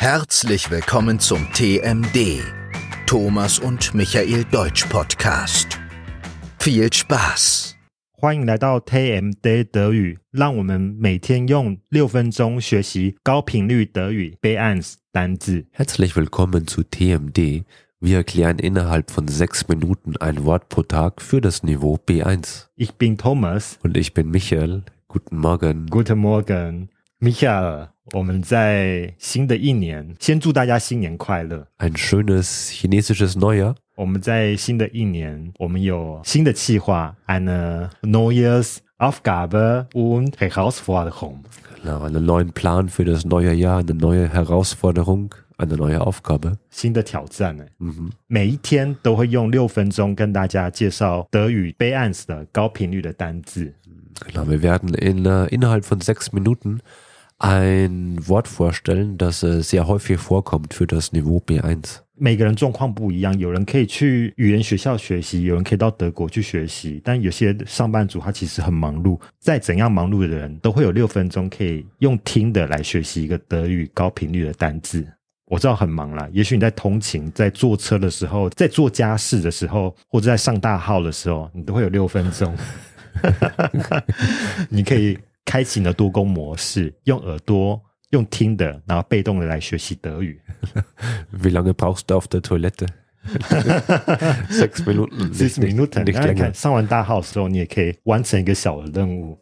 Herzlich willkommen zum TMD, Thomas und Michael Deutsch Podcast. Viel Spaß! 欢迎来到 TMD 德语，让我们每天用六分钟学习高频率德语 B1 单字。 Herzlich willkommen zu TMD. Wir erklären innerhalb von sechs Minuten ein Wort pro Tag für das Niveau B1. Ich bin Thomas. Und ich bin Michael. Guten Morgen. Guten Morgen, Michael。我们在新的一年，先祝大家新年快乐。 Ein schönes chinesisches Neujahr. 我们在新的一年，我们有新的计划，eine Neues Aufgabe und Herausforderung。 Genau, einen neuen Plan für das neue Jahr, eine neue Herausforderung, eine neue Aufgabe. 新的挑战呢， Mhm. 每一天都会用六分钟跟大家介绍德语 b 岸 s 的高频率的单字。 Genau, wir werden in, äh, innerhalb von sechs Minuten ein Wort vorstellen, das äh, sehr häufig vorkommt für das Niveau B1. 每个人状况不一样，有人可以去语言学校学习，有人可以到德国去学习，但有些上班族他其实很忙碌，再怎样忙碌的人都会有六分钟可以用听的来学习一个德语高频率的单字。我知道很忙啦，也许你在通勤、在坐车的时候、在做家事的时候，或者在上大号的时候，你都会有六分钟，你可以开启你的多工模式，用耳朵用听的，然后被动的来学习德语。 Wie lange brauchst du auf der Toilette? sechs Minuten. Six nicht- nicht- Minuten， Nicht 然后你 länger. 看上完大号的时候，你也可以完成一个小的任务，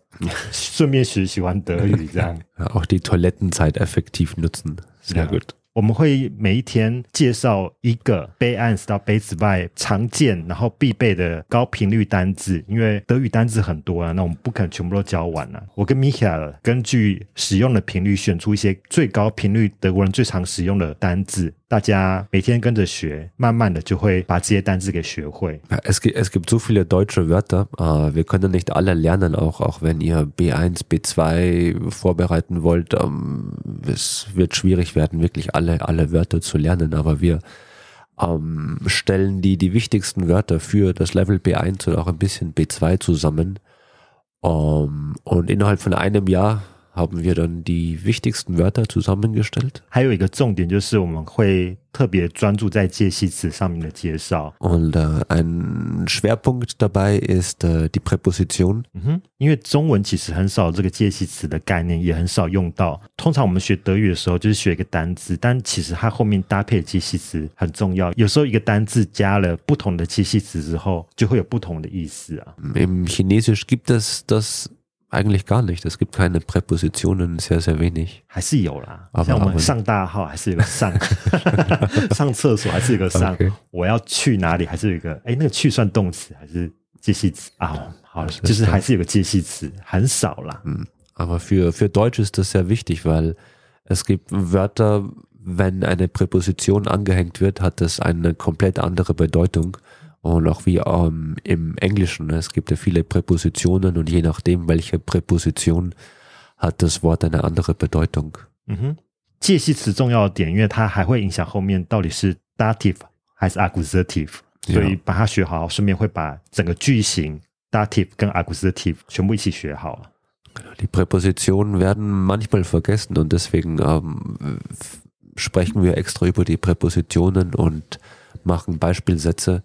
顺便学习完德语。这样， Ja, auch die Toilettenzeit effektiv nutzen. Sehr Ja. gut. 我们会每一天介绍一个备案到杯子外常见然后必备的高频率单字，因为德语单字很多啊，那我们不可能全部都教完啊。我跟 Michael 根据使用的频率选出一些最高频率德国人最常使用的单字，大家每天跟着学，慢慢的就会把这些单字给学会。Es, gibt, es gibt so viele deutsche Wörter. Äh, wir können nicht alle lernen, auch, auch wenn ihr B1, B2 vorbereiten wollt. Ähm, es wird schwierig werden, wirklich alle, alle Wörter zu lernen, aber wir ähm, stellen die, die wichtigsten Wörter für das Level B1 und auch ein bisschen B2 zusammen. Ähm, und innerhalb von einem Jahr haben wir dann die wichtigsten Wörter zusammengestellt. 还有一个重点就是我们会特别专注在介系词上面的介绍。 Und äh, ein Schwerpunkt dabei ist äh, die Präposition. 嗯哼，因为中文其实很少这个介系词的概念，也很少用到。通常我们学德语的时候，就是学一个单字，但其实它后面搭配的介系词很重要。有时候一个单字加了不同的介系词之后，就会有不同的意思啊。 Im Chinesisch gibt es das eigentlich gar nicht. Es gibt keine Präpositionen, sehr, sehr wenig. 还是有啦，啊像我不们上大号还是有个上，上厕所还是有个上 OK 我要去哪里还是有一个，哎，那个去算动词还是介系词啊？好，就是还是有个介系词，很少啦。 Aber für, für Deutsch ist das sehr wichtig, weil es gibt Wörter, wenn eine Präposition angehängt wird, hat das eine komplett andere Bedeutung. Und auch wie ähm, im Englischen, es gibt ja viele Präpositionen und je nachdem, welche Präposition hat das Wort eine andere Bedeutung. 嗯哼，介系词重要的点，因为它还会影响后面到底是 dative 还是 accusative，所以把它学好，顺便会把整个句型 dative 跟 accusative 全部一起学好。 Die Präpositionen werden manchmal vergessen und deswegen ähm, f- sprechen wir extra über die Präpositionen und machen Beispielsätze,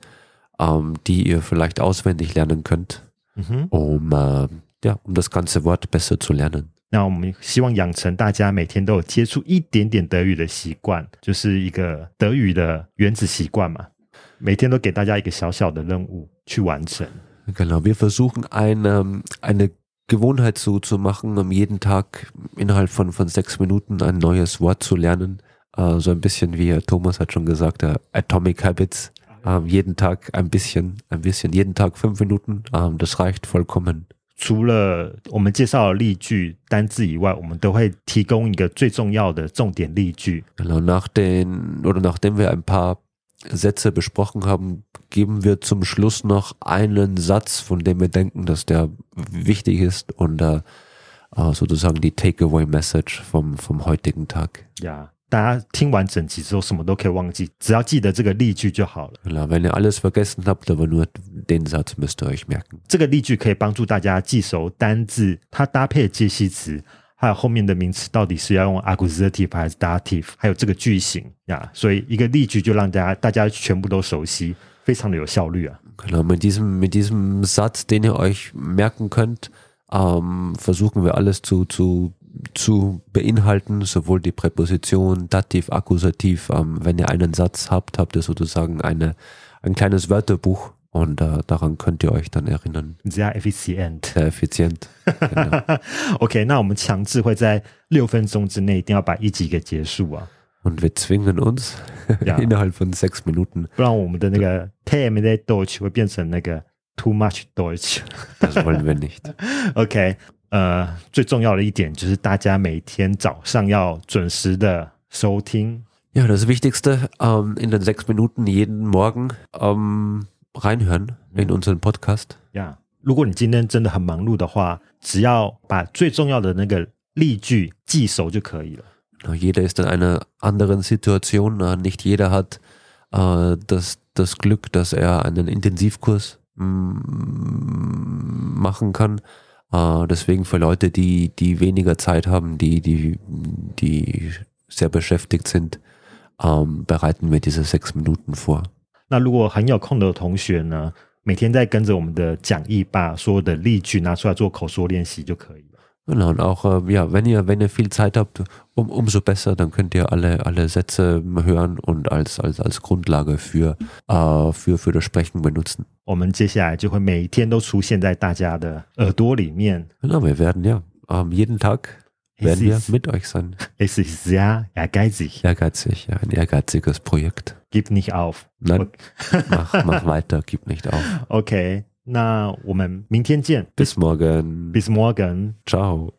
ähm, die ihr vielleicht auswendig lernen könnt, 嗯哼， um, äh, ja, um das ganze Wort besser zu lernen. 那我们希望养成大家每天都有接触一点点德语的习惯，就是一个德语的原子习惯嘛。每天都给大家一个小小的任务去完成。 Genau, wir versuchen eine, eine Gewohnheit so zu machen, um jeden Tag innerhalb von, von sechs Minuten ein neues Wort zu lernen. Äh, so ein bisschen wie äh, Thomas hat schon gesagt, äh, Atomic Habits. Ähm, jeden Tag ein bisschen, ein bisschen, jeden Tag fünf Minuten. Ähm, das reicht vollkommen. 除了我们介绍的例句、单字以外，我们都会提供一个最重要的重点例句。 Genau, nach den, oder nachdem wir ein paar Sätze besprochen haben, geben wir zum Schluss noch einen Satz, von dem wir denken, dass der wichtig ist und äh, äh, sozusagen die Takeaway Message vom, vom heutigen Tag. 呀， 大家听完整集之后，什么都可以忘记，只要记得这个例句就好了。Wenn ihr alles vergessen habt, aber nur den Satz müsst ihr euch merken. 这个例句可以帮助大家记熟单字，它搭配的介系词，还有后面的名词到底是要用 accusative 还是 dative，还有这个句型呀。所以一个例句就让大家大家全部都熟悉，非常的有效率啊。Genau, mit diesem, mit diesem Satz, den ihr euch merken könnt, ähm, versuchen wir alles zu, zu, zu beinhalten, sowohl die Präposition, Dativ, Akkusativ. Ähm, wenn ihr einen Satz habt, habt ihr sozusagen eine, ein kleines Wörterbuch und äh, daran könnt ihr euch dann erinnern. sehr effizient。 Sehr effizient. Genau. OK，那我们强制会在六分钟之内一定要把一集给结束啊， Und wir zwingen uns Ja. innerhalb von sechs Minuten, 不然我们的那个 TMD Deutsch 会变成那个 Too much Deutsch。 das wollen wir nicht. OK， 呃，最重要的一点就是大家每天早上要准时的收听。 Ja, das Wichtigste, ähm, in den sechs Minuten jeden Morgen ähm, reinhören in unseren Podcast. 呀、如果你今天真的很忙碌的话，只要把最重要的那个例句记熟就可以了。 Na, Jeder ist in einer anderen Situation. Na, Nicht jeder hat äh, das, das Glück, dass er einen Intensivkurs mm, machen kann. Äh, deswegen für Leute, die, die weniger Zeit haben, die, die, die sehr beschäftigt sind, ähm, bereiten wir diese sechs Minuten vor. 那如果很有空的同学呢，每天在跟着我们的讲义，把所有的例句拿出来做口说练习就可以了。 Genau, und auch, äh, ja, wenn ihr, wenn ihr viel Zeit habt, um, umso besser, dann könnt ihr alle, alle Sätze hören und als, als, als Grundlage für, äh, für, für das Sprechen benutzen. 我们接下来就会每一天都出现在大家的耳朵里面。 Genau, wir werden ja, ähm, jeden Tag Es werden wir ist- mit euch sein. Es ist sehr ehrgeizig. Ehrgeizig, ja, ein ehrgeiziges Projekt. Gib nicht auf. Nein, mach, mach weiter, gib nicht auf. OK， 那我们明天见。Bis morgen. Bis morgen. Ciao.